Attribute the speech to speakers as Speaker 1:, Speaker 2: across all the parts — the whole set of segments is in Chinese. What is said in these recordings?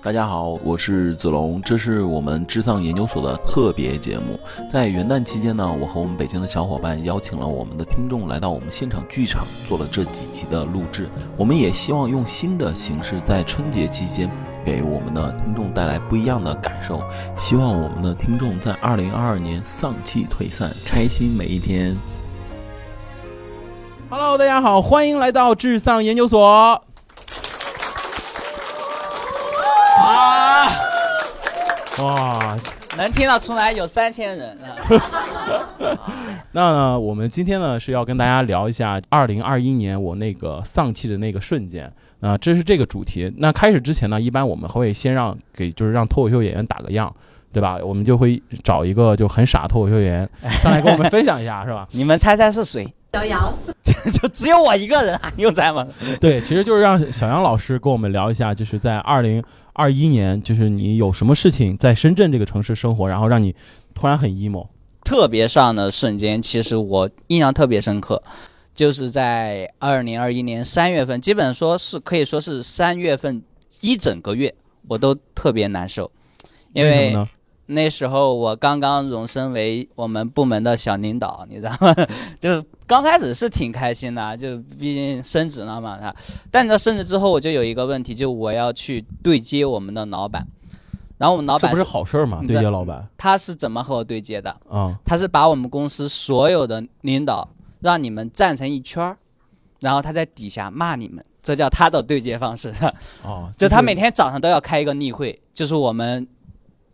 Speaker 1: 大家好，我是子龙，这是我们智丧研究所的特别节目。在元旦期间呢，我和我们北京的小伙伴邀请了我们的听众来到我们现场剧场，做了这几集的录制。我们也希望用新的形式，在春节期间给我们的听众带来不一样的感受。希望我们的听众在二零二二年丧气退散，开心每一天。
Speaker 2: Hello，大家好，欢迎来到智丧研究所。哇，
Speaker 3: 能听得出来有三千人啊！
Speaker 2: 那呢，我们今天呢是要跟大家聊一下二零二一年我那个丧气的那个瞬间啊，这是这个主题。那开始之前呢，一般我们会先让给就是让脱口秀演员打个样，对吧？我们就会找一个就很傻脱口秀演员 上来跟我们分享一下，是吧？
Speaker 3: 你们猜猜是谁？
Speaker 4: 小杨，
Speaker 3: 就只有我一个人啊？你有猜吗？
Speaker 2: 对，其实就是让小杨老师跟我们聊一下，就是在二零二一年，就是你有什么事情在深圳这个城市生活，然后让你突然很 emo。
Speaker 3: 特别上的瞬间，其实我印象特别深刻，就是在二零二一年三月份，基本说是可以说是三月份一整个月，我都特别难受，因为？那时候我刚刚荣升为我们部门的小领导，你知道吗？就刚开始是挺开心的，就毕竟升职了嘛。他，但你知道升职之后，我就有一个问题，就我要去对接我们的老板，然后我们老板
Speaker 2: 这不是好事儿吗？对接老板
Speaker 3: 他是怎么和我对接的？
Speaker 2: 啊，
Speaker 3: 他是把我们公司所有的领导让你们站成一圈儿，然后他在底下骂你们，这叫他的对接方式。
Speaker 2: 哦，
Speaker 3: 就他每天早上都要开一个例会，就是我们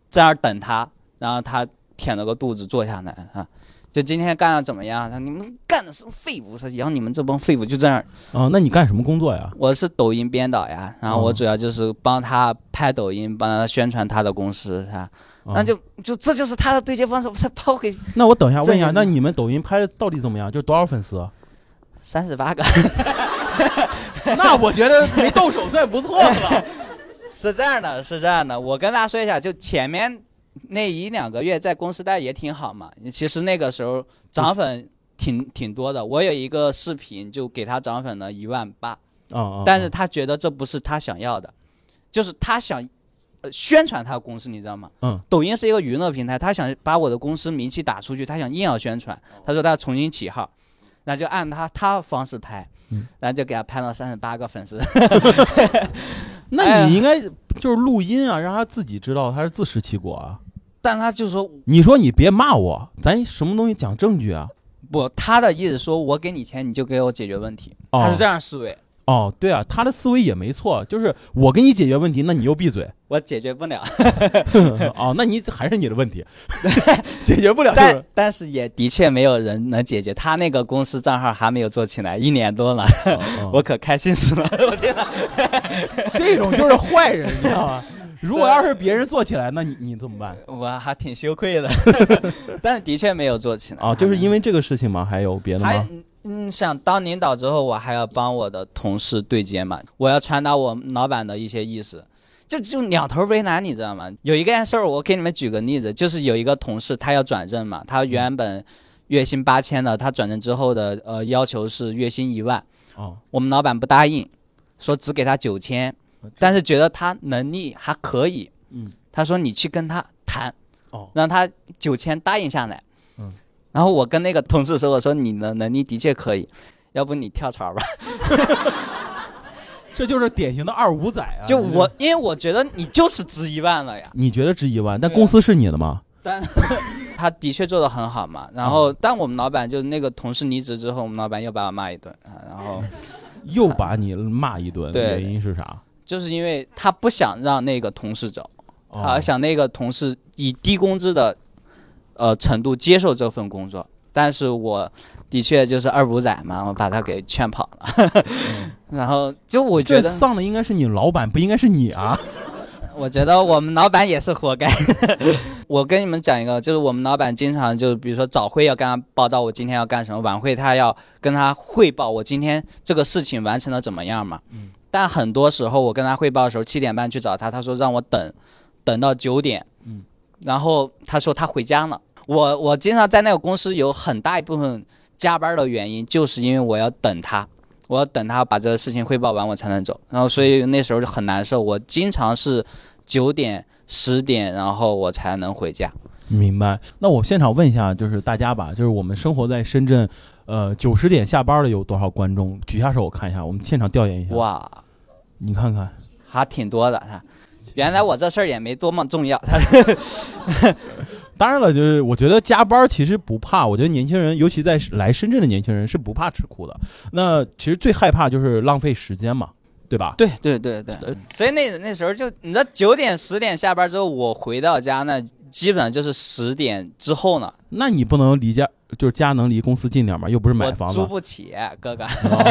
Speaker 3: 在那儿等他，然后他舔了个肚子坐下来啊。就今天干的怎么样？他你们干的是废物，说养你们这帮废物就这样。
Speaker 2: 哦，那你干什么工作呀？
Speaker 3: 我是抖音编导呀，然后
Speaker 2: 哦
Speaker 3: 我主要就是帮他拍抖音，帮他宣传他的公司，啊，
Speaker 2: 哦
Speaker 3: 那就就这就是他的对接方式，我才 抛给
Speaker 2: 那我等一下问一下，那你们抖音拍的到底怎么样？就是多少粉丝？
Speaker 3: 三十八个。
Speaker 2: 那我觉得没动手算不错了。
Speaker 3: 是这样的，是这样的，我跟大家说一下，就前面那一两个月在公司待也挺好嘛。其实那个时候涨粉挺挺多的，我有一个视频就给他涨粉了一万八！但是他觉得这不是他想要的，就是他想、呃、宣传他的公司，你知道吗？
Speaker 2: 嗯，
Speaker 3: 抖音是一个娱乐平台，他想把我的公司名气打出去，他想硬要宣传，他说他要重新起号，那就按他他方式拍，
Speaker 2: 嗯
Speaker 3: 然后就给他拍了三十八个粉丝。
Speaker 2: 那你应该就是录音啊，让他自己知道他是自食其果啊。
Speaker 3: 但他就说
Speaker 2: 你说你别骂我，咱什么东西讲证据啊？
Speaker 3: 不，他的意思说我给你钱，你就给我解决问题，
Speaker 2: 哦
Speaker 3: 他是这样思维，
Speaker 2: 哦，对啊，他的思维也没错，就是我给你解决问题，那你又闭嘴。
Speaker 3: 我解决不了。
Speaker 2: 哦，那你还是你的问题，解决不了就
Speaker 3: 但
Speaker 2: 是。
Speaker 3: 但是也的确没有人能解决，他那个公司账号还没有做起来，一年多了，
Speaker 2: 哦哦
Speaker 3: 我可开心死了，我天哪！
Speaker 2: 这种就是坏人，你知道吗？如果要是别人做起来，那你你怎么办？
Speaker 3: 我还挺羞愧的，但是的确没有做起来。
Speaker 2: 啊，就是因为这个事情吗？还有别的吗？
Speaker 3: 嗯，想当领导之后，我还要帮我的同事对接嘛，我要传达我们老板的一些意思，就就两头为难，你知道吗？有一件事儿，我给你们举个例子，就是有一个同事他要转正嘛，他原本月薪八千的，他转正之后的呃要求是月薪一万，
Speaker 2: 哦，
Speaker 3: 我们老板不答应，说只给他九千，但是觉得他能力还可以，
Speaker 2: 嗯，
Speaker 3: 他说你去跟他谈，
Speaker 2: 哦。
Speaker 3: 让他九千答应下来，
Speaker 2: 嗯，
Speaker 3: 然后我跟那个同事说，我说你的能力的确可以，要不你跳槽吧，
Speaker 2: 这就是典型的二五仔啊！
Speaker 3: 就我，因为我觉得你就是值一万了呀，
Speaker 2: 你觉得值一万，但公司是你的吗？
Speaker 3: 但 他的确做的很好嘛，然后但我们老板就那个同事离职之后，我们老板又把我骂一顿，啊然后
Speaker 2: 又把你骂一顿，
Speaker 3: 对
Speaker 2: 原因是啥？
Speaker 3: 就是因为他不想让那个同事走。
Speaker 2: 哦
Speaker 3: 他想那个同事以低工资的呃程度接受这份工作，但是我的确就是二五仔嘛，我把他给劝跑了。然后就我觉得，
Speaker 2: 这丧的应该是你老板，不应该是你啊！
Speaker 3: 我觉得我们老板也是活该。我跟你们讲一个，就是我们老板经常就比如说早会要跟他报道我今天要干什么，晚会他要跟他汇报我今天这个事情完成的怎么样嘛。但很多时候我跟他汇报的时候，七点半去找他，他说让我等，等到九点。
Speaker 2: 嗯
Speaker 3: 然后他说他回家了。我我经常在那个公司有很大一部分加班的原因，就是因为我要等他，我要等他把这个事情汇报完，我才能走。然后所以那时候就很难受。我经常是九点、十点，然后我才能回家。
Speaker 2: 明白。那我现场问一下，就是大家吧，就是我们生活在深圳，呃，九十点下班的有多少观众？举下手，我看一下。我们现场调研一下。
Speaker 3: 哇，
Speaker 2: 你看看，
Speaker 3: 还挺多的。他原来我这事儿也没多么重要。
Speaker 2: 当然了，就是我觉得加班其实不怕。我觉得年轻人，尤其在来深圳的年轻人是不怕吃苦的。那其实最害怕就是浪费时间嘛，对吧？
Speaker 3: 对对对对。所以那那时候就你知道九点十点下班之后，我回到家那基本上就是十点之后呢。
Speaker 2: 那你不能离家，就是家能离公司近点吗？又不是买房子。
Speaker 3: 租不起，哥哥。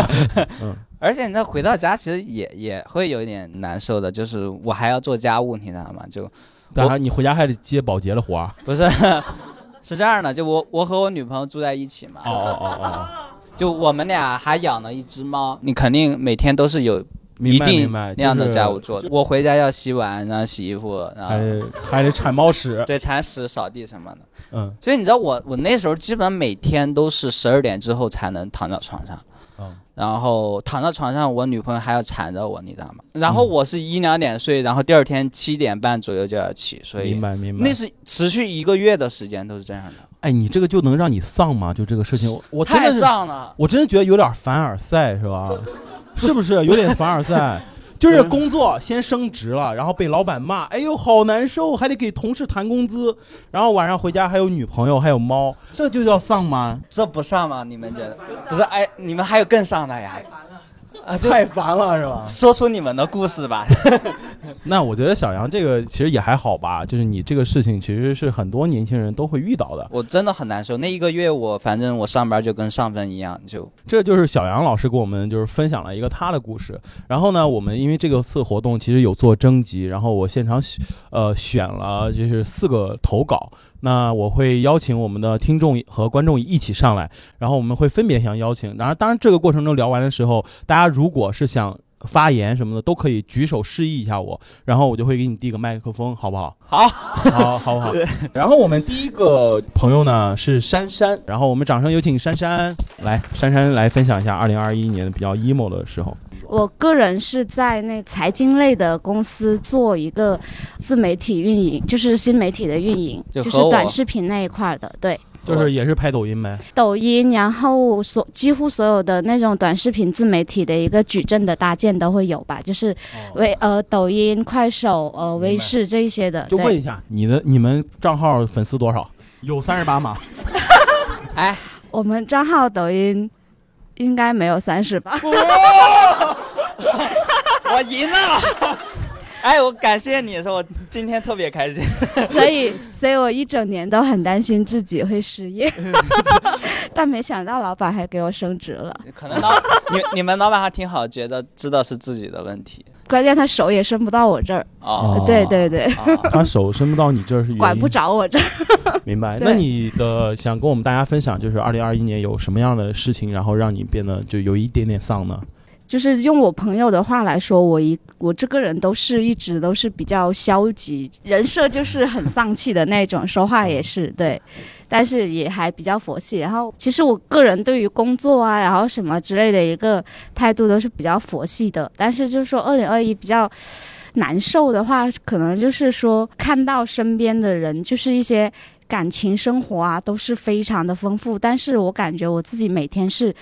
Speaker 3: 嗯。而且你回到家其实也也会有一点难受的，就是我还要做家务，你知道吗？就。
Speaker 2: 当然，你回家还得接保洁的活儿。
Speaker 3: 不是，是这样的，就我我和我女朋友住在一起嘛。
Speaker 2: 哦哦哦哦。
Speaker 3: 就我们俩还养了一只猫，你肯定每天都是有一定那样的家务做。我回家要洗碗，然后洗衣服，然后
Speaker 2: 还得铲猫屎。
Speaker 3: 对，铲屎、扫地什么的。嗯。所以你知道我我那时候基本每天都是十二点之后才能躺到床上。嗯然后躺在床上，我女朋友还要缠着我，你知道吗？然后我是一两点睡，然后第二天七点半左右就要起，所以
Speaker 2: 明白明白。
Speaker 3: 那是持续一个月的时间都是这样的。
Speaker 2: 哎，你这个就能让你丧吗？就这个事情，我
Speaker 3: 太丧了，
Speaker 2: 我真的觉得有点凡尔赛，是吧？是不是有点凡尔赛？就是工作先升职了，然后被老板骂，哎呦好难受，还得给同事谈工资，然后晚上回家还有女朋友还有猫，这就叫丧吗？
Speaker 3: 这不丧吗？你们觉得？不是，哎，你们还有更丧的呀？
Speaker 2: 啊，太烦了是吧？
Speaker 3: 说出你们的故事吧。
Speaker 2: 那我觉得小杨这个其实也还好吧，就是你这个事情其实是很多年轻人都会遇到的。
Speaker 3: 我真的很难受，那一个月我反正我上班就跟上坟一样，就
Speaker 2: 这就是小杨老师给我们就是分享了一个他的故事。然后呢，我们因为这个次活动其实有做征集，然后我现场选呃选了就是四个投稿。那我会邀请我们的听众和观众一起上来，然后我们会分别想邀请。然后，当然这个过程中聊完的时候，大家如果是想发言什么的，都可以举手示意一下我，然后我就会给你递个麦克风，好不好？
Speaker 3: 好，
Speaker 2: 好，好不好？然后我们第一个朋友呢是珊珊，然后我们掌声有请珊珊来，珊珊来分享一下二零二一年比较 emo 的时候。
Speaker 4: 我个人是在那财经类的公司做一个自媒体运营，就是新媒体的运营，就是短视频那一块的，对，
Speaker 2: 就是也是拍抖音呗。
Speaker 4: 抖音，然后所几乎所有的那种短视频自媒体的一个矩阵的搭建都会有吧，就是微呃抖音、快手、呃微视这一些的。
Speaker 2: 就问一下，你的你们账号粉丝多少？有三十八吗？
Speaker 3: 哎，
Speaker 4: 我们账号抖音。应该没有三十吧？
Speaker 3: 我赢了！哎，我感谢你说，我今天特别开心。
Speaker 4: 所以，所以我一整年都很担心自己会失业，但没想到老板还给我升职了。
Speaker 3: 可能老你你们老板还挺好，觉得知道是自己的问题。
Speaker 4: 关键他手也伸不到我这儿。哦，对对对，
Speaker 2: 他手伸不到你这儿是
Speaker 4: 管不着我这儿。
Speaker 2: 明白。那你的想跟我们大家分享，就是二零二一年有什么样的事情，然后让你变得就有一点点丧呢？
Speaker 4: 就是用我朋友的话来说，我一我这个人都是一直都是比较消极，人设就是很丧气的那种，说话也是对，但是也还比较佛系。然后其实我个人对于工作啊，然后什么之类的一个态度都是比较佛系的。但是就是说，二零二一比较难受的话，可能就是说看到身边的人，就是一些感情生活啊，都是非常的丰富，但是我感觉我自己每天是。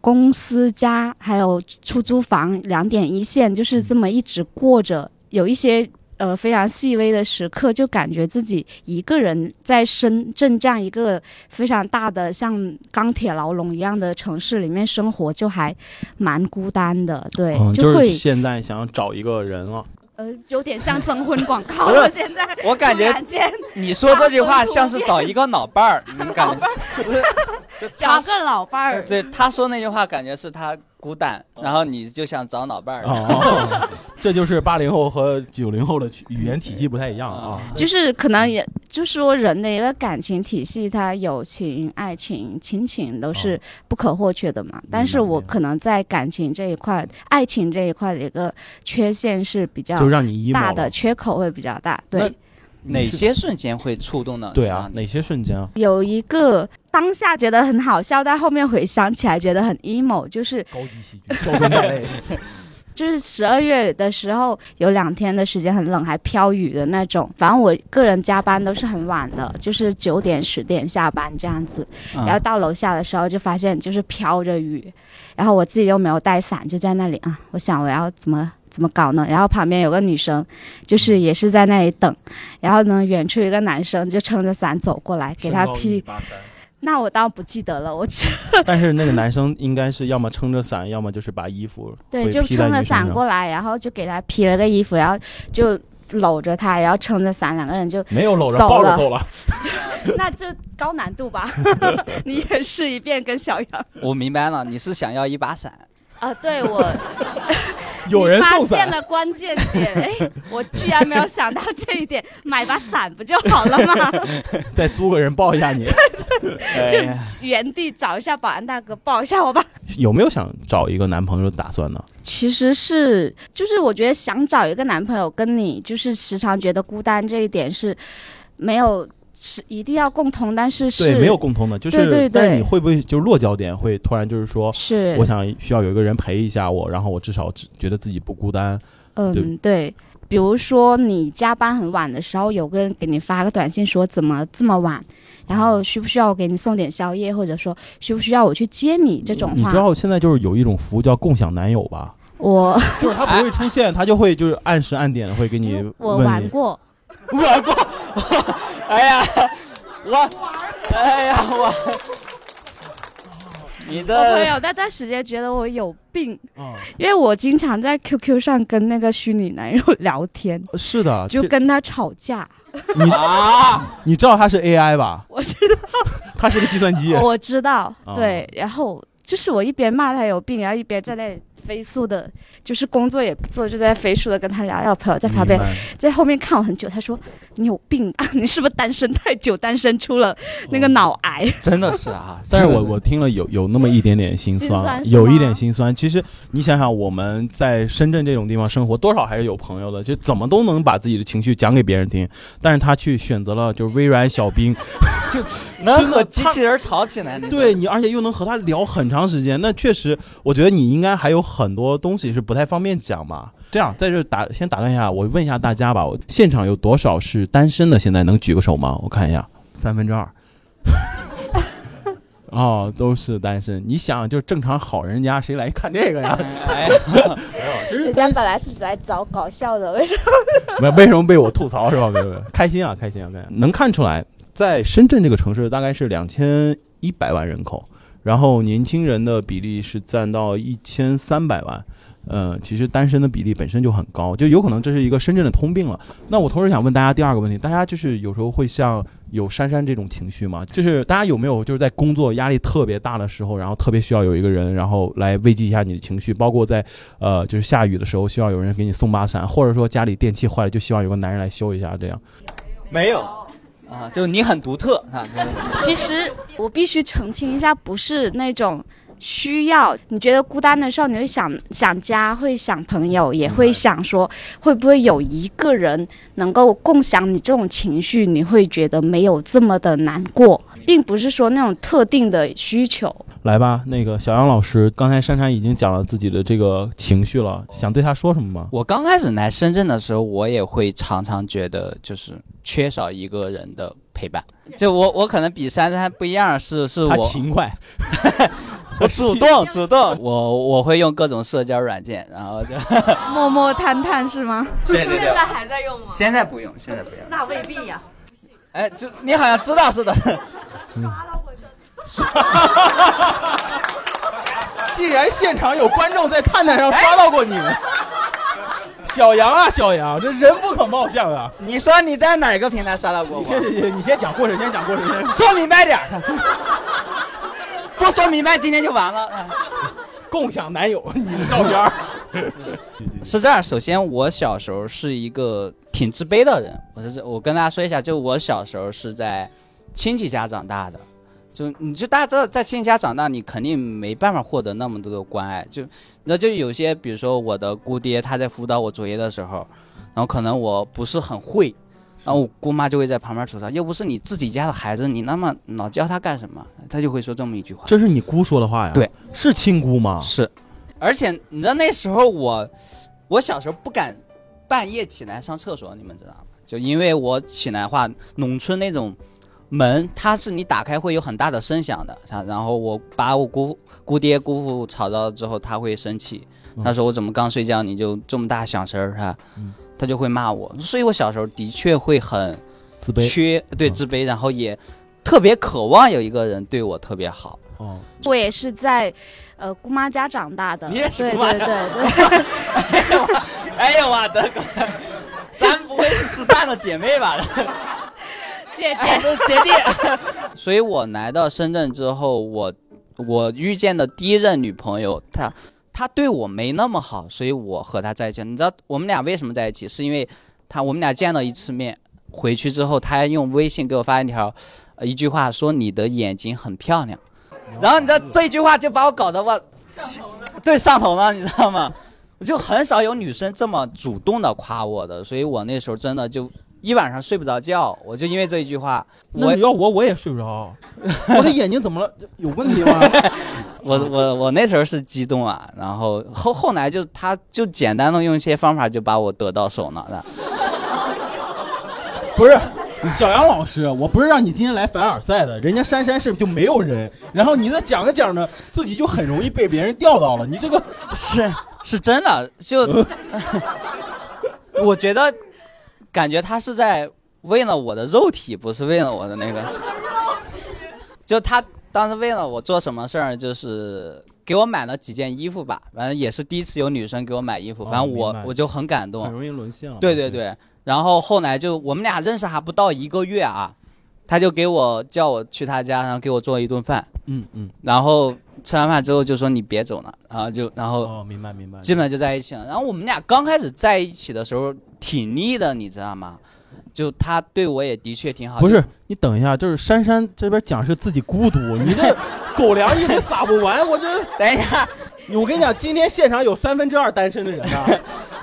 Speaker 4: 公司家还有出租房两点一线，就是这么一直过着。有一些呃非常细微的时刻，就感觉自己一个人在深圳这样一个非常大的像钢铁牢笼一样的城市里面生活，就还蛮孤单的。对，
Speaker 2: 就会现在想找一个人了。
Speaker 4: 呃，有点像征婚广告了。现在
Speaker 3: 我感觉你说这句话像是找一个老伴儿，你感觉？
Speaker 4: 找个老伴儿。
Speaker 3: 对，他说那句话，感觉是他。孤单，然后你就想找老伴儿。哦，
Speaker 2: 这就是八零后和九零后的语言体系不太一样啊。
Speaker 4: 就是可能也，就是说人的一个感情体系，它友情、爱情、亲情都是不可或缺的嘛。但是我可能在感情这一块、爱情这一块的一个缺陷是比较大的，缺口会比较大。对。
Speaker 3: 哪些瞬间会触动呢？
Speaker 2: 对啊，哪些瞬间啊？
Speaker 4: 有一个当下觉得很好笑，但后面回想起来觉得很 emo，就是
Speaker 2: 高级喜剧，笑中带泪。
Speaker 4: 就是十二月的时候有两天的时间很冷，还飘雨的那种。反正我个人加班都是很晚的，就是九点十点下班这样子。
Speaker 3: 嗯
Speaker 4: 然后到楼下的时候就发现就是飘着雨，然后我自己又没有带伞，就在那里啊，我想我要怎么怎么搞呢？然后旁边有个女生，就是也是在那里等，然后呢，远处一个男生就撑着伞走过来给他披，那我当然不记得了，我只
Speaker 2: 但是那个男生应该是要么撑着伞，要么就是把衣服
Speaker 4: 对就撑着伞过来，然后就给他披了个衣服，然后就搂着他，然后撑着伞，两个人就
Speaker 2: 没有搂着抱着走了。
Speaker 4: 那这高难度吧？你也试一遍跟小杨
Speaker 3: 我明白了，你是想要一把伞。
Speaker 4: 啊，对我。
Speaker 2: 有人
Speaker 4: 你发
Speaker 2: 送伞，
Speaker 4: 现了关键点，哎，我居然没有想到这一点，买把伞不就好了吗？
Speaker 2: 再租个人抱一下你。
Speaker 4: 就原地找一下保安大哥抱一下我吧。
Speaker 2: 有没有想找一个男朋友的打算呢？
Speaker 4: 其实是，就是我觉得想找一个男朋友跟你就是时常觉得孤单这一点是没有是一定要共同，但是是
Speaker 2: 对，没有共同的，就是，
Speaker 4: 对对对
Speaker 2: 但是你会不会就是落脚点会突然就是说，
Speaker 4: 是
Speaker 2: 我想需要有一个人陪一下我，然后我至少只觉得自己不孤单。
Speaker 4: 嗯对。比如说你加班很晚的时候，有个人给你发个短信说怎么这么晚，然后需不需要我给你送点宵夜，或者说需不需要我去接你这种话
Speaker 2: 你知，道现在就是有一种服务叫共享男友吧？
Speaker 4: 我
Speaker 2: 就是他不会出现，他就会就是按时按点地会给你
Speaker 4: 我。玩过，
Speaker 3: 玩过，哎呀，我，哎呀我，你
Speaker 4: 我朋
Speaker 3: 这
Speaker 4: 友那段时间觉得我有病，
Speaker 2: 嗯，
Speaker 4: 因为我经常在 QQ 上跟那个虚拟男友聊天，
Speaker 2: 是的，这
Speaker 4: 就跟他吵架。
Speaker 2: 你
Speaker 3: 啊，
Speaker 2: 你知道他是 AI 吧？
Speaker 4: 我知道
Speaker 2: 他是个计算机。
Speaker 4: 我知道，
Speaker 2: 哦
Speaker 4: 对，然后就是我一边骂他有病，然后一边在那里飞速的，就是工作也不做，就在飞速的跟他聊。然后朋友在旁边在后面看我很久，他说：“你有病啊，你是不是单身太久，单身出了那个脑癌
Speaker 3: 真的是啊，
Speaker 2: 但是我我听了有有那么一点点心
Speaker 4: 心
Speaker 2: 酸，
Speaker 4: 酸
Speaker 2: 有一点心酸。其实你想想，我们在深圳这种地方生活，多少还是有朋友的，就怎么都能把自己的情绪讲给别人听。但是他去选择了就是微软小冰，
Speaker 3: 能和机器人吵起来，
Speaker 2: 对你，而且又能和他聊很长时间。那确实，我觉得你应该还有很多东西是不太方便讲嘛。这样，在这打先打断一下，我问一下大家吧，我现场有多少是单身的？现在能举个手吗？我看一下，三分之二。哦，都是单身。你想，就正常好人家谁来看这个呀？
Speaker 3: 哎，
Speaker 2: 其？”实
Speaker 4: 人家本来是来找搞笑的，为什么？
Speaker 2: 没为什么被我吐槽是吧？没有没有，开心啊，开心啊，开心啊！能看出来，在深圳这个城市大概是两千一百万人口，然后年轻人的比例是占到一千三百万。嗯、其实单身的比例本身就很高，就有可能这是一个深圳的通病了。那我同时想问大家第二个问题，大家就是有时候会像有珊珊这种情绪吗？就是大家有没有就是在工作压力特别大的时候，然后特别需要有一个人，然后来慰藉一下你的情绪，包括在呃就是下雨的时候需要有人给你送把伞，或者说家里电器坏了就希望有个男人来修一下，这样。
Speaker 3: 没有啊，就你很独特啊，
Speaker 4: 其实我必须澄清一下，不是那种需要。你觉得孤单的时候，你会想想家，会想朋友，也会想说会不会有一个人能够共享你这种情绪，你会觉得没有这么的难过，并不是说那种特定的需求。
Speaker 2: 来吧，那个小杨老师，刚才珊珊已经讲了自己的这个情绪了，想对他说什么吗？
Speaker 3: 我刚开始来深圳的时候，我也会常常觉得就是缺少一个人的陪伴。就我我可能比珊珊不一样，是是我
Speaker 2: 勤快，
Speaker 3: 我主动主动，我我会用各种社交软件，然后就
Speaker 4: 默默探探是吗？
Speaker 3: 对对对，
Speaker 5: 还在用吗？
Speaker 3: 现在不用，现在不用。
Speaker 5: 那未必呀、
Speaker 3: 哎，就你好像知道似的。
Speaker 2: 既然现场有观众在探探上刷到过你们，小杨啊，小杨，这人不可貌相啊！
Speaker 3: 你说你在哪个平台刷到过
Speaker 2: 你
Speaker 3: 我？
Speaker 2: 先，你先讲故事，先讲故事，先
Speaker 3: 说明白点儿，不说明白今天就完了。
Speaker 2: 共享男友你的照片。
Speaker 3: 是这样，首先我小时候是一个挺自卑的人，我是我跟大家说一下，就我小时候是在亲戚家长大的，就你就大家知道，在亲戚家长大，你肯定没办法获得那么多的关爱，就那就有些，比如说我的姑爹他在辅导我作业的时候，然后可能我不是很会。然后我姑妈就会在旁边吐槽，又不是你自己家的孩子，你那么老教他干什么？他就会说这么一句话。
Speaker 2: 这是你姑说的话呀？
Speaker 3: 对，
Speaker 2: 是亲姑吗？
Speaker 3: 是，而且你知道那时候我，我小时候不敢半夜起来上厕所，你们知道吗？就因为我起来的话，农村那种门它是你打开会有很大的声响的，啊然后我把我姑姑爹姑父吵到之后，他会生气，
Speaker 2: 嗯。
Speaker 3: 他说我怎么刚睡觉你就这么大响声儿，他
Speaker 2: 嗯。
Speaker 3: 他就会骂我，所以我小时候的确会很
Speaker 2: 自卑。
Speaker 3: 缺对
Speaker 2: 嗯。
Speaker 3: 自卑，然后也特别渴望有一个人对我特别好。
Speaker 2: 哦，
Speaker 4: 我也是在呃姑妈家长大的，
Speaker 3: 你也是
Speaker 4: 对
Speaker 3: 姑妈
Speaker 4: 对对。对，
Speaker 3: 哎呦我的哥！咱不会是失散的姐妹吧？
Speaker 4: 姐
Speaker 3: 哎，是姐弟。所以我来到深圳之后，我我遇见的第一任女朋友，她她对我没那么好，所以我和她在一起。你知道我们俩为什么在一起？是因为她我们俩见了一次面，回去之后，她用微信给我发一条、呃一句话，说你的眼睛很漂亮。然后你知道这一句话就把我搞得我对上头了，你知道吗？我 就很少有女生这么主动的夸我的，所以我那时候真的就一晚上睡不着觉，我就因为这一句话，我
Speaker 2: 要我我也睡不着，我的眼睛怎么了？有问题吗？
Speaker 3: 我我我那时候是激动啊，然后后后来就他就简单的用一些方法就把我得到手了的，
Speaker 2: 不是。小杨老师，我不是让你今天来凡尔赛的，人家珊珊是就没有人，然后你再讲着讲着，自己就很容易被别人钓到了。你这个
Speaker 3: 是是真的，就我觉得感觉他是在为了我的肉体，不是为了我的那个，就他当时为了我做什么事儿，就是给我买了几件衣服吧，反正也是第一次有女生给我买衣服，
Speaker 2: 哦
Speaker 3: 反正我、我就很感动。
Speaker 2: 很，容易沦陷了。
Speaker 3: 对对，对，然后后来就我们俩认识还不到一个月啊，他就给我叫我去他家，然后给我做一顿饭，
Speaker 2: 嗯嗯，
Speaker 3: 然后吃完饭之后就说你别走了，然后就然后
Speaker 2: 哦，明白明白。
Speaker 3: 基本上就在一起了。然后我们俩刚开始在一起的时候挺腻的，你知道吗？就他对我也的确挺好。
Speaker 2: 不
Speaker 3: 是
Speaker 2: 你等一下，就是珊珊这边讲是自己孤独，你这 狗粮一直撒不完，我这
Speaker 3: 等一下，
Speaker 2: 我跟你讲，今天现场有三分之二单身的人啊，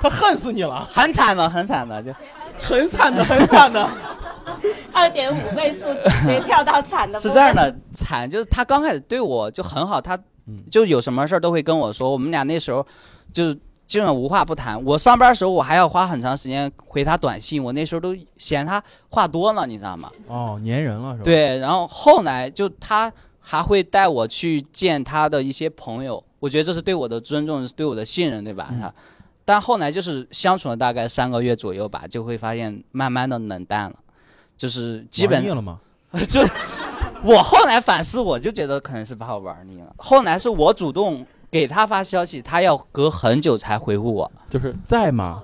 Speaker 2: 他恨死你了，
Speaker 3: 很惨的，很惨的，就
Speaker 2: 很惨的，很惨的。
Speaker 4: 二点五倍速直接 跳到惨的，
Speaker 3: 是这样，的，惨就是他刚开始对我就很好，他
Speaker 2: 嗯
Speaker 3: 就有什么事儿都会跟我说。我们俩那时候就是基本无话不谈。我上班的时候，我还要花很长时间回他短信，我那时候都嫌他话多了，你知道吗？
Speaker 2: 哦，粘人了是吧？，
Speaker 3: 对，然后后来就他还会带我去见他的一些朋友，我觉得这是对我的尊重，是对我的信任，对吧？
Speaker 2: 嗯，
Speaker 3: 但后来就是相处了大概三个月左右吧，就会发现慢慢的冷淡了，就是基本
Speaker 2: 腻了吗？
Speaker 3: 就我后来反思，我就觉得可能是把我玩腻了。后来是我主动给他发消息，他要隔很久才回复我，
Speaker 2: 就是在吗？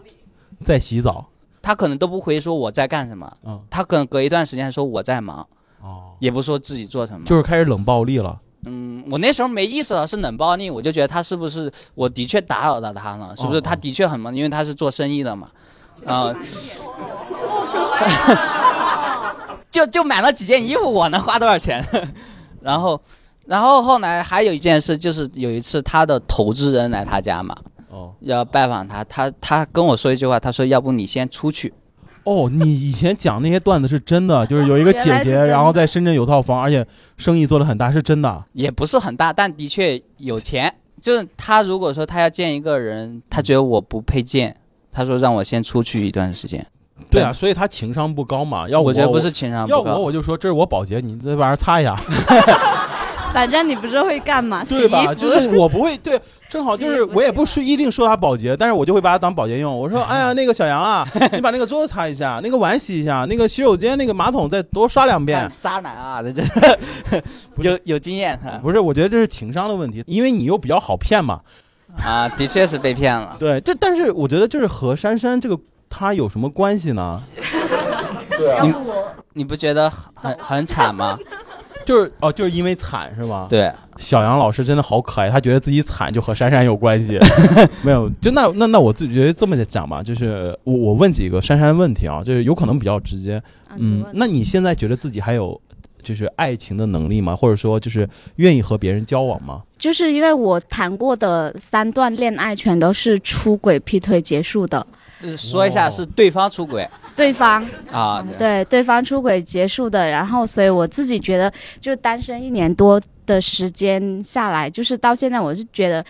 Speaker 2: 在洗澡。
Speaker 3: 他可能都不回说我在干什么，
Speaker 2: 嗯，
Speaker 3: 他可能隔一段时间说我在忙，
Speaker 2: 哦，
Speaker 3: 也不说自己做什么。
Speaker 2: 就是开始冷暴力了。
Speaker 3: 嗯，我那时候没意识到是冷暴力，我就觉得他是不是我的确打扰到他了，是不是
Speaker 2: 哦
Speaker 3: 他的确很忙，因为他是做生意的嘛，啊、就就买了几件衣服，我能花多少钱？然后，然后后来还有一件事，就是有一次他的投资人来他家嘛，
Speaker 2: 哦
Speaker 3: 要拜访他，他他跟我说一句话，他说要不你先出去，
Speaker 2: 哦，你以前讲那些段子是真的，就是有一个姐姐，然后在深圳有套房，而且生意做得很大，是真的。
Speaker 3: 也不是很大，但的确有钱。就是他如果说他要见一个人，他觉得我不配见，他说让我先出去一段时间。
Speaker 2: 对啊，所以他情商不高嘛。要
Speaker 3: 我觉得不是情商不高，
Speaker 2: 要我我就说这是我保洁，你这玩意儿擦一下，
Speaker 4: 反正你不是会干嘛？洗 衣
Speaker 2: 对吧？
Speaker 4: 服，
Speaker 2: 就是我不会对，正好就是我也不是一定说他保洁，但是我就会把他当保洁用。我说，哎呀，那个小杨啊，你把那个桌子擦一下，那个碗洗一下，那个洗手间那个马桶再多刷两遍。
Speaker 3: 渣男啊，这这有有经验
Speaker 2: 不是，我觉得这是情商的问题，因为你又比较好骗嘛。
Speaker 3: 啊，的确是被骗了。
Speaker 2: 对，这但是我觉得就是和珊珊这个她有什么关系呢？对啊
Speaker 3: 你你不觉得很很惨吗？
Speaker 2: 就是哦，就是因为惨是吗？，
Speaker 3: 对，
Speaker 2: 小杨老师真的好可爱，他觉得自己惨就和珊珊有关系。没有，就那那那我自己觉得这么讲吧，就是我我问几个珊珊问题啊，就是有可能比较直接。嗯，那你现在觉得自己还有就是爱情的能力吗？或者说就是愿意和别人交往吗？
Speaker 4: 就是因为我谈过的三段恋爱全都是出轨劈腿结束的，
Speaker 3: 就是说一下是对方出轨。
Speaker 4: 对方。
Speaker 3: 啊，对，
Speaker 4: 对对方出轨结束的，然后所以我自己觉得，就是单身一年多的时间下来，就是到现在，我是觉得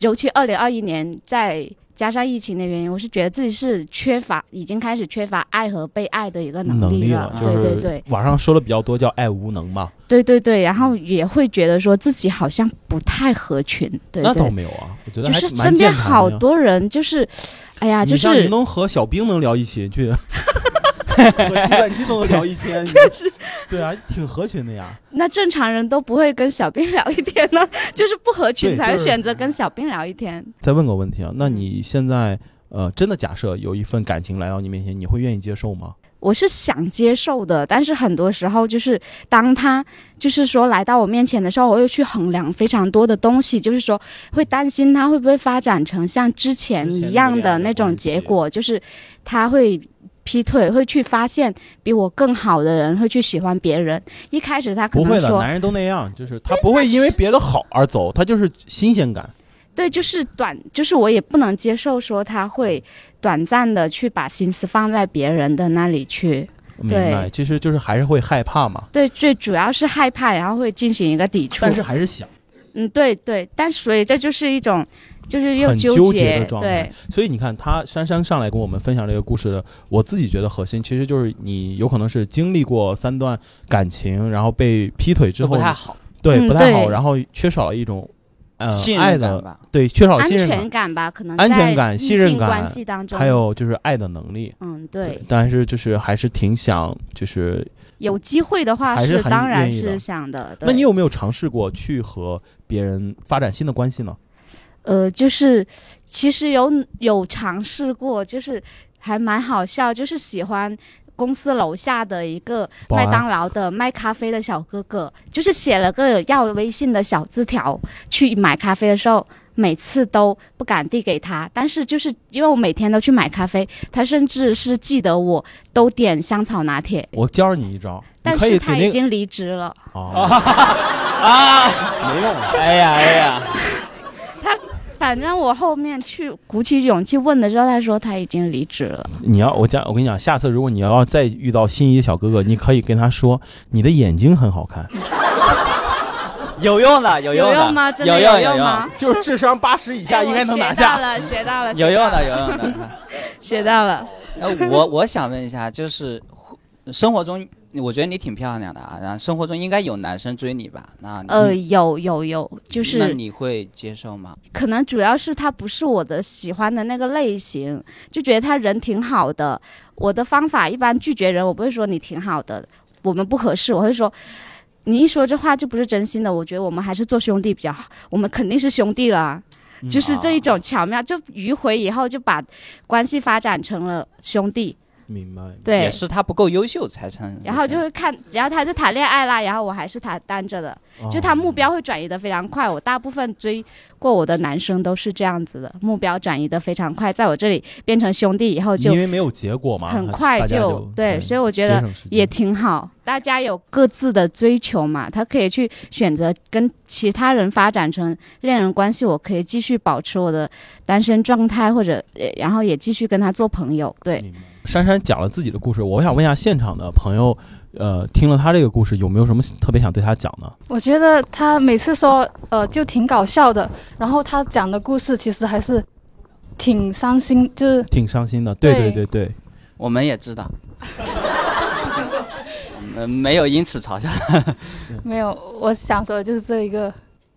Speaker 4: 尤其二零二一年再加上疫情的原因，我是觉得自己是缺乏，已经开始缺乏爱和被爱的一个
Speaker 2: 能
Speaker 4: 力
Speaker 2: 了，就
Speaker 4: 对对对，
Speaker 2: 网上说的比较多叫爱无能嘛。
Speaker 4: 对对对，然后也会觉得说自己好像不太合群。对
Speaker 2: 那倒没有啊，我觉得
Speaker 4: 就是身边好多人，就是，哎呀，就是
Speaker 2: 你能和小兵能聊一起去。计算机都能聊一天，
Speaker 4: 确实，
Speaker 2: 对啊，挺合群的呀。
Speaker 4: 那正常人都不会跟小兵聊一天呢，就是不合群才会选择跟小兵聊一天。
Speaker 2: 再问个问题啊，那你现在呃，真的假设有一份感情来到你面前，你会愿意接受吗？
Speaker 4: 我是想接受的，但是很多时候就是当他就是说来到我面前的时候，我又去衡量非常多的东西，就是说会担心他会不会发展成像之前一样的那种结果，就是他会。劈腿会去发现比我更好的人，会去喜欢别人。一开始他
Speaker 2: 不会的，男人都那样，就是他不会因为别的好而走，他就是新鲜感。
Speaker 4: 对，就是短，就是我也不能接受说他会短暂的去把心思放在别人的那里去。
Speaker 2: 明白，其实就是还是会害怕嘛。
Speaker 4: 对，最主要是害怕，然后会进行一个抵触。
Speaker 2: 但是还是想。
Speaker 4: 嗯，对对，但所以这就是一种。就是又
Speaker 2: 纠
Speaker 4: 结
Speaker 2: 的状态，所以你看，他珊珊上来跟我们分享这个故事的，我自己觉得核心其实就是你有可能是经历过三段感情，然后被劈腿之后
Speaker 3: 不太好，
Speaker 2: 对，不太好，然后缺少了一种呃爱的，对，缺少信
Speaker 4: 任感。吧，可能
Speaker 2: 安全感、信任感
Speaker 4: 关系当中，
Speaker 2: 还有就是爱的能力，
Speaker 4: 嗯，对，
Speaker 2: 但是就是还是挺想，就是
Speaker 4: 有机会的话
Speaker 2: 是
Speaker 4: 当然是想的。那
Speaker 2: 你有没有尝试过去和别人发展新的关系呢？
Speaker 4: 呃，就是其实有有尝试过，就是还蛮好笑，就是喜欢公司楼下的一个麦当劳的卖咖啡的小哥哥，就是写了个要微信的小字条，去买咖啡的时候，每次都不敢递给他，但是就是因为我每天都去买咖啡，他甚至是记得我都点香草拿铁。
Speaker 2: 我教你一招，
Speaker 4: 但是他已经离职了。
Speaker 3: 啊，
Speaker 2: 没用，
Speaker 3: 哎呀哎呀。
Speaker 4: 反正我后面去鼓起勇气问的时候，他说他已经离职了。
Speaker 2: 你要我讲，我跟你讲，下次如果你要再遇到心仪的小哥哥，你可以跟他说，你的眼睛很好看。
Speaker 3: 有用的，有
Speaker 4: 用
Speaker 3: 的
Speaker 4: 吗？
Speaker 3: 有
Speaker 4: 用
Speaker 3: 有用，
Speaker 2: 就是智商八十以下应该能拿下。
Speaker 4: 学到了，学到了，
Speaker 3: 有用的，有用的，
Speaker 4: 学到了。
Speaker 3: 呃，我我想问一下，就是生活中。我觉得你挺漂亮的啊，然后生活中应该有男生追你吧？那
Speaker 4: 呃，有有有，就是
Speaker 3: 那你会接受吗？
Speaker 4: 可能主要是他不是我的喜欢的那个类型，就觉得他人挺好的。我的方法一般拒绝人，我不会说你挺好的，我们不合适，我会说你一说这话就不是真心的。我觉得我们还是做兄弟比较好，我们肯定是兄弟了，就是这一种巧妙，就迂回以后就把关系发展成了兄弟。
Speaker 2: 明白，
Speaker 4: 对，
Speaker 3: 也是他不够优秀才成。
Speaker 4: 然后就会看，只要他是谈恋爱啦，然后我还是他单着的，就他目标会转移的非常快。我大部分追过我的男生都是这样子的，目标转移的非常快，在我这里变成兄弟以后就
Speaker 2: 因为没有结果嘛，
Speaker 4: 很快就对，所以我觉得也挺好。大家有各自的追求嘛，他可以去选择跟其他人发展成恋人关系，我可以继续保持我的单身状态，或者然后也继续跟他做朋友。对。
Speaker 2: 珊珊讲了自己的故事，我想问一下现场的朋友，呃，听了他这个故事，有没有什么特别想对他讲的？
Speaker 5: 我觉得他每次说，呃，就挺搞笑的。然后他讲的故事其实还是挺伤心，就是
Speaker 2: 挺伤心的。对对对对，
Speaker 3: 我们也知道，嗯，没有因此嘲笑。
Speaker 5: 没有，我想说的就是这一个。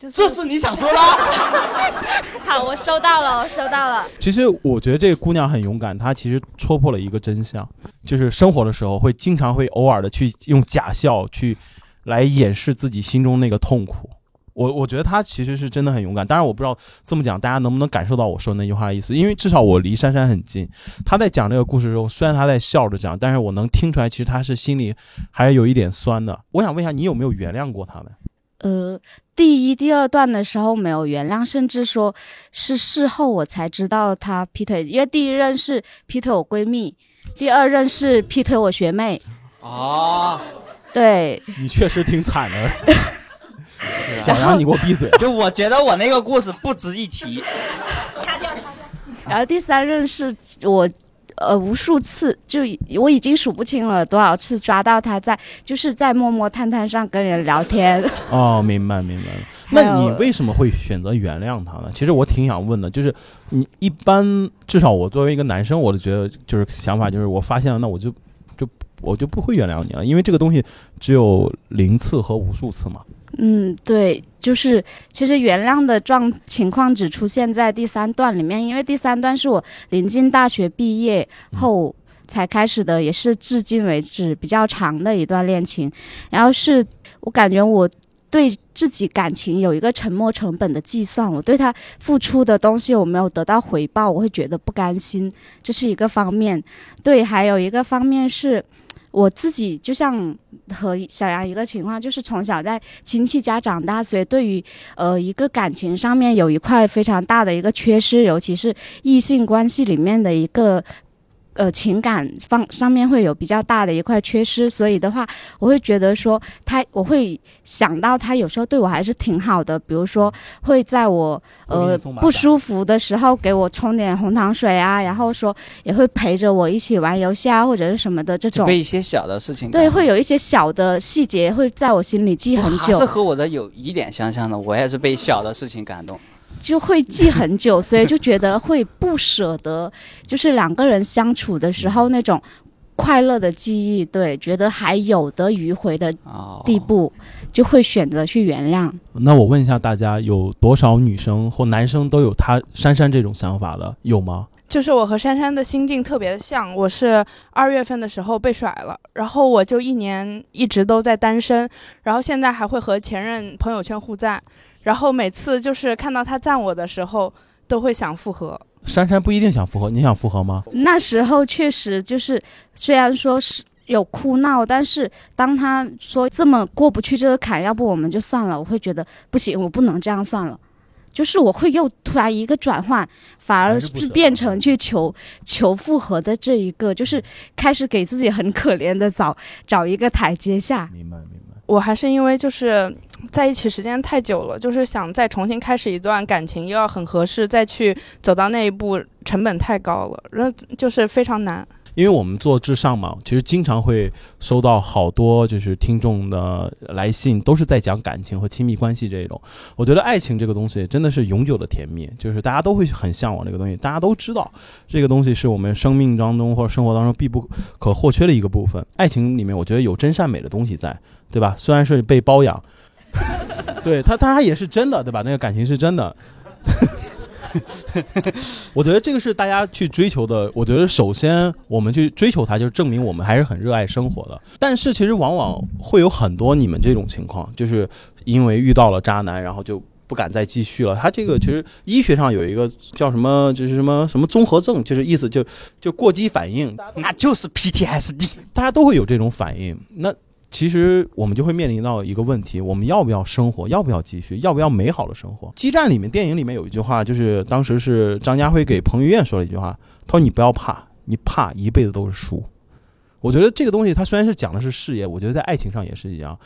Speaker 3: 这是你想说的。
Speaker 4: 好，我收到了，我收到了。
Speaker 2: 其实我觉得这个姑娘很勇敢，她其实戳破了一个真相，就是生活的时候会经常会偶尔的去用假笑去来掩饰自己心中那个痛苦。我我觉得她其实是真的很勇敢。当然我不知道这么讲大家能不能感受到我说那句话的意思，因为至少我离珊珊很近。她在讲这个故事的时候，虽然她在笑着讲，但是我能听出来，其实她是心里还是有一点酸的。我想问一下，你有没有原谅过他们？
Speaker 4: 呃，第一、第二段的时候没有原谅，甚至说是事后我才知道他劈腿，因为第一任是劈腿我闺蜜，第二任是劈腿我学妹。
Speaker 3: 啊，
Speaker 4: 对，
Speaker 2: 你确实挺惨的。小杨，你给我闭嘴！
Speaker 3: 就我觉得我那个故事不值一提。
Speaker 4: 掐掉他然后第三任是我。呃无数次，就我已经数不清了多少次抓到他在就是在陌陌探探上跟人聊天。
Speaker 2: 哦，明白明白了。那你为什么会选择原谅他呢？其实我挺想问的，就是你一般至少我作为一个男生，我都觉得就是想法就是我发现了，那我就就我就不会原谅你了，因为这个东西只有零次和无数次嘛。
Speaker 4: 嗯，对，就是其实原谅的状情况只出现在第三段里面，因为第三段是我临近大学毕业后才开始的，也是至今为止比较长的一段恋情。然后是我感觉我对自己感情有一个沉没成本的计算，我对他付出的东西我没有得到回报，我会觉得不甘心，这是一个方面。对，还有一个方面是。我自己就像和小杨一个情况，就是从小在亲戚家长大，所以对于呃一个感情上面有一块非常大的一个缺失，尤其是异性关系里面的一个。呃，情感方上面会有比较大的一块缺失，所以的话，我会觉得说他，我会想到他有时候对我还是挺好的，比如说会在我呃不舒服的时候给我冲点红糖水啊，然后说也会陪着我一起玩游戏啊或者是什么的这种，
Speaker 3: 被一些小的事情
Speaker 4: 对，会有一些小的细节会在我心里记很久。
Speaker 3: 是，和我的有一点相像的，我也是被小的事情感动。
Speaker 4: 就会记很久，所以就觉得会不舍得，就是两个人相处的时候那种快乐的记忆，对，觉得还有得迂回的
Speaker 3: 哦，
Speaker 4: 地步，就会选择去原谅。
Speaker 2: 那我问一下大家，有多少女生或男生都有他珊珊这种想法的？有吗？
Speaker 6: 就是我和珊珊的心境特别的像，我是二月份的时候被甩了，然后我就一年一直都在单身，然后现在还会和前任朋友圈互赞，然后每次就是看到他赞我的时候，都会想复合。
Speaker 2: 珊珊不一定想复合，你想复合吗？
Speaker 4: 那时候确实就是，虽然说是有哭闹，但是当他说这么过不去这个坎，要不我们就算了，我会觉得不行，我不能这样算了。就是我会又突然一个转换，反而是变成去求求复合的这一个，就是开始给自己很可怜的找找一个台阶下。
Speaker 2: 明白明白。
Speaker 6: 我还是因为就是在一起时间太久了，就是想再重新开始一段感情，又要很合适，再去走到那一步，成本太高了，然后就是非常难。
Speaker 2: 因为我们做至上嘛，其实经常会收到好多就是听众的来信，都是在讲感情和亲密关系这种。我觉得爱情这个东西真的是永久的甜蜜，就是大家都会很向往这个东西，大家都知道这个东西是我们生命当中或者生活当中必不可或缺的一个部分。爱情里面，我觉得有真善美的东西在，对吧？虽然是被包养，对他，他也是真的，对吧？那个感情是真的。我觉得这个是大家去追求的。我觉得首先我们去追求它，就是证明我们还是很热爱生活的。但是其实往往会有很多你们这种情况，就是因为遇到了渣男，然后就不敢再继续了。他这个其实医学上有一个叫什么，就是什么什么综合症，就是意思就就过激反应，
Speaker 3: 那就是 PTSD。
Speaker 2: 大家都会有这种反应。那其实我们就会面临到一个问题：我们要不要生活？要不要继续？要不要美好的生活？激战里面电影里面有一句话，就是当时是张家辉给彭于晏说了一句话，他说：“你不要怕，你怕一辈子都是输。”我觉得这个东西，它虽然是讲的是事业，我觉得在爱情上也是一样，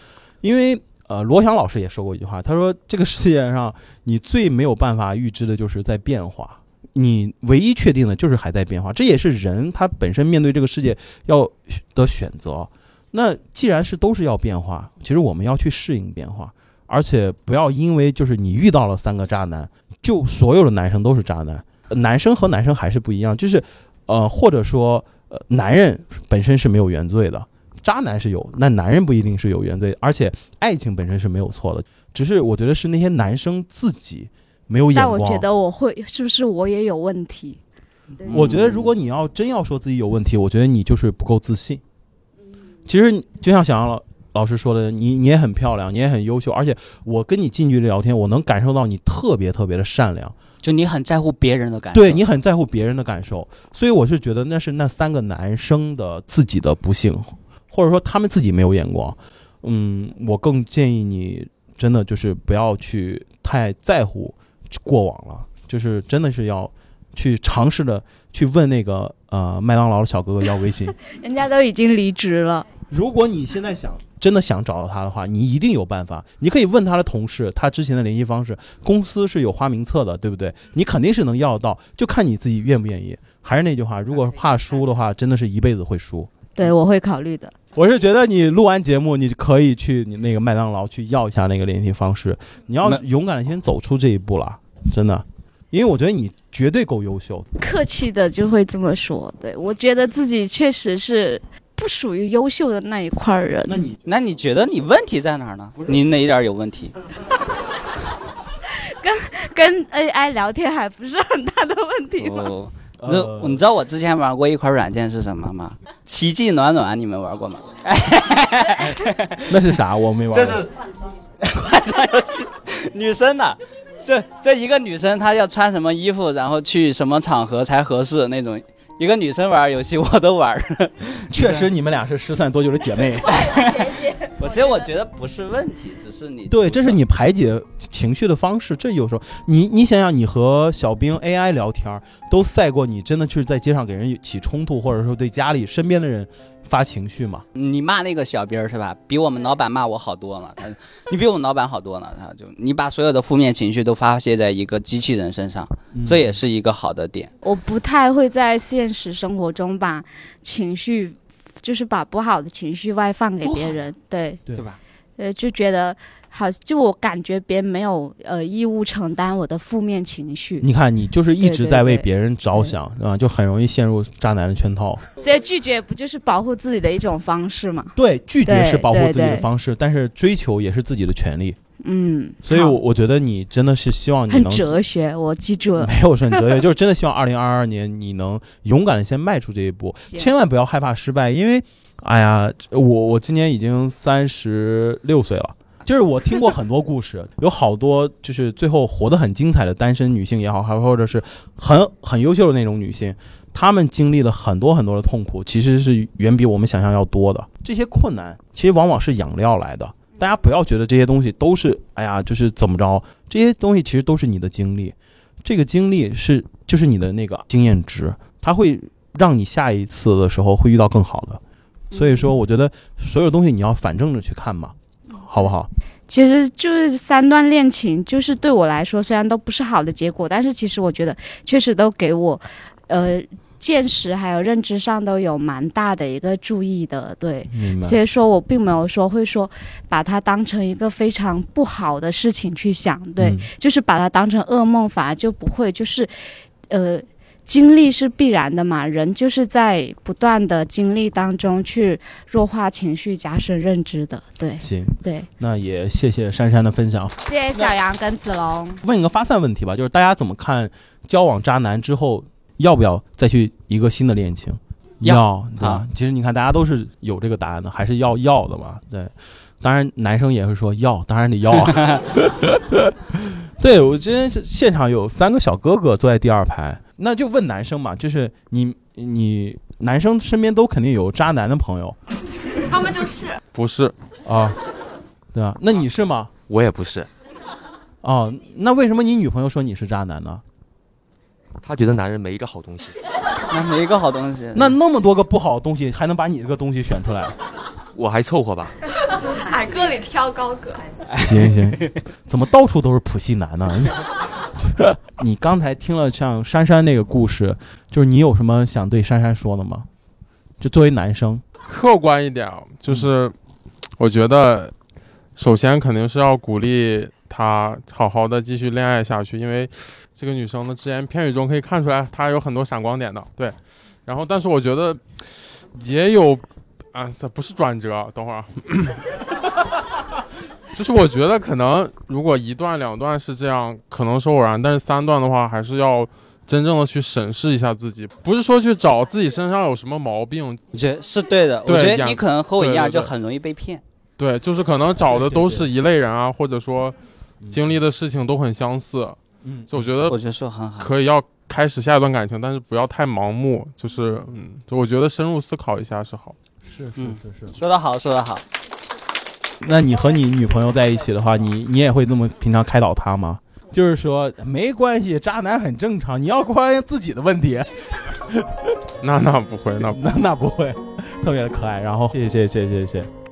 Speaker 2: 因为呃，罗翔老师也说过一句话，他说：“这个世界上你最没有办法预知的就是在变化。”你唯一确定的就是还在变化，这也是人他本身面对这个世界要的选择。那既然是都是要变化，其实我们要去适应变化，而且不要因为就是你遇到了三个渣男，就所有的男生都是渣男。呃男生和男生还是不一样，就是呃，或者说呃，男人本身是没有原罪的，渣男是有，那男人不一定是有原罪，而且爱情本身是没有错的，只是我觉得是那些男生自己没有眼光。
Speaker 4: 但我觉得我会是不是我也有问题？
Speaker 2: 我觉得，如果你要真要说自己有问题，我觉得你就是不够自信。其实就像小杨老老师说的，你你也很漂亮，你也很优秀，而且我跟你近距离聊天，我能感受到你特别特别的善良，
Speaker 3: 就你很在乎别人的感受，
Speaker 2: 对你很在乎别人的感受，所以我是觉得那是那三个男生的自己的不幸，或者说他们自己没有眼光。嗯，我更建议你真的就是不要去太在乎过往了，就是真的是要去尝试的去问那个呃麦当劳的小哥哥要微信。
Speaker 4: 人家都已经离职了，
Speaker 2: 如果你现在想真的想找到他的话，你一定有办法。你可以问他的同事，他之前的联系方式，公司是有花名册的，对不对？你肯定是能要到，就看你自己愿不愿意。还是那句话，如果怕输的话，真的是一辈子会输。
Speaker 4: 对，我会考虑的。
Speaker 2: 我是觉得你录完节目，你可以去你那个麦当劳去要一下那个联系方式。你要勇敢的先走出这一步了，真的，因为我觉得你绝对够优秀。
Speaker 4: 客气的就会这么说。对我觉得自己确实是不属于优秀的那一块儿人。
Speaker 2: 那你
Speaker 3: 那你觉得你问题在哪儿呢？你哪一点有问题？
Speaker 4: 跟跟 AI 聊天还不是很大的问题吗？
Speaker 3: 哦，你知道你知道我之前玩过一款软件是什么吗？奇迹暖暖，你们玩过吗？
Speaker 2: 那是啥？我没玩过。
Speaker 3: 这是换装游戏，女生的。这这一个女生她要穿什么衣服，然后去什么场合才合适那种。一个女生玩游戏我都玩儿，
Speaker 2: 确实你们俩是失散多久的姐妹。
Speaker 3: 我其实我觉得不是问题，只是你
Speaker 2: 对，这是你排解情绪的方式。这有时候你你想想，你和小兵 AI 聊天都赛过你真的去在街上给人起冲突，或者说对家里身边的人发情绪嘛？
Speaker 3: 你骂那个小兵儿是吧？比我们老板骂我好多了。他，你比我们老板好多了。他就你把所有的负面情绪都发泄在一个机器人身上，
Speaker 2: 嗯
Speaker 3: 这也是一个好的点。
Speaker 4: 我不太会在现实生活中把情绪，就是把不好的情绪外放给别人。对
Speaker 2: 对
Speaker 3: 吧？
Speaker 4: 呃，就觉得好，就我感觉别人没有呃义务承担我的负面情绪，
Speaker 2: 你看，你就是一直在为别人着想啊，就很容易陷入渣男的圈套。
Speaker 4: 所以拒绝不就是保护自己的一种方式吗？
Speaker 2: 对，拒绝是保护自己的方式，但是追求也是自己的权利。
Speaker 4: 嗯，
Speaker 2: 所以我，觉得你真的是希望你
Speaker 4: 很
Speaker 2: 能
Speaker 4: 哲学，我记住了。
Speaker 2: 没有说很哲学，就是真的希望二零二二年你能勇敢的先迈出这一步，千万不要害怕失败，因为，哎呀，我我今年已经三十六岁了。就是我听过很多故事，有好多就是最后活得很精彩的单身女性也好，还或者是很很优秀的那种女性，她们经历了很多很多的痛苦，其实是远比我们想象要多的。这些困难其实往往是养料来的，大家不要觉得这些东西都是哎呀，就是怎么着，这些东西其实都是你的经历，这个经历是就是你的那个经验值，它会让你下一次的时候会遇到更好的。所以说，我觉得所有东西你要反正着去看嘛，好不好？
Speaker 4: 其实就是三段恋情，就是对我来说虽然都不是好的结果，但是其实我觉得确实都给我，呃，见识还有认知上都有蛮大的一个注意的，对。所。以说我并没有说会说把它当成一个非常不好的事情去想，对，
Speaker 2: 嗯
Speaker 4: 就是把它当成噩梦，反而就不会，就是，呃，经历是必然的嘛，人就是在不断的经历当中去弱化情绪、加深认知的，对
Speaker 2: 行，
Speaker 4: 对。
Speaker 2: 那也谢谢珊珊的分享。
Speaker 4: 谢谢小杨跟子龙。
Speaker 2: 问一个发散问题吧，就是大家怎么看交往渣男之后要不要再去一个新的恋情？
Speaker 3: 要啊？
Speaker 2: 其实你看，大家都是有这个答案的，还是要要的嘛？对，当然男生也会说要，当然得要啊。对我今天现场有三个小哥哥坐在第二排，那就问男生嘛，就是你你男生身边都肯定有渣男的朋友
Speaker 7: 他们就是
Speaker 8: 不是，
Speaker 2: 啊，对啊？那你是吗？
Speaker 9: 我也不是，
Speaker 2: 哦，那为什么你女朋友说你是渣男呢？
Speaker 9: 她觉得男人没一个好东西。
Speaker 3: 那没一个好东西。
Speaker 2: 那那么多个不好的东西，还能把你这个东西选出来？
Speaker 9: 我还凑合吧。
Speaker 7: 矮个里挑高个。
Speaker 2: 行行，怎么到处都是普系男呢？你刚才听了像珊珊那个故事，就是你有什么想对珊珊说的吗？就作为男生，
Speaker 8: 客观一点啊，就是我觉得，首先肯定是要鼓励她好好的继续恋爱下去，因为这个女生的只言片语中可以看出来，她有很多闪光点的。对，然后但是我觉得也有啊，这不是转折，等会儿啊。就是我觉得可能如果一段两段是这样，可能是偶然，但是三段的话还是要真正的去审视一下自己，不是说去找自己身上有什么毛病，
Speaker 3: 我觉得是对的。
Speaker 8: 对
Speaker 3: 我觉得你可能和我一样，就很容易被骗。
Speaker 8: 对，就是可能找的都是一类人啊，或者说
Speaker 2: 嗯
Speaker 8: 经历的事情都很相似，
Speaker 2: 嗯，
Speaker 8: 所以我觉得
Speaker 3: 我觉得说很好。
Speaker 8: 可以要开始下一段感情，但是不要太盲目，就是嗯，就我觉得深入思考一下是好。
Speaker 2: 是
Speaker 3: 是
Speaker 2: 是是。
Speaker 3: 说的好，说的好。
Speaker 2: 那你和你女朋友在一起的话，你你也会那么平常开导她吗？就是说，没关系，渣男很正常，你要发现自己的问题。
Speaker 8: 那那不会，那
Speaker 2: 那那不会，特别的可爱。然后谢谢谢谢谢谢谢。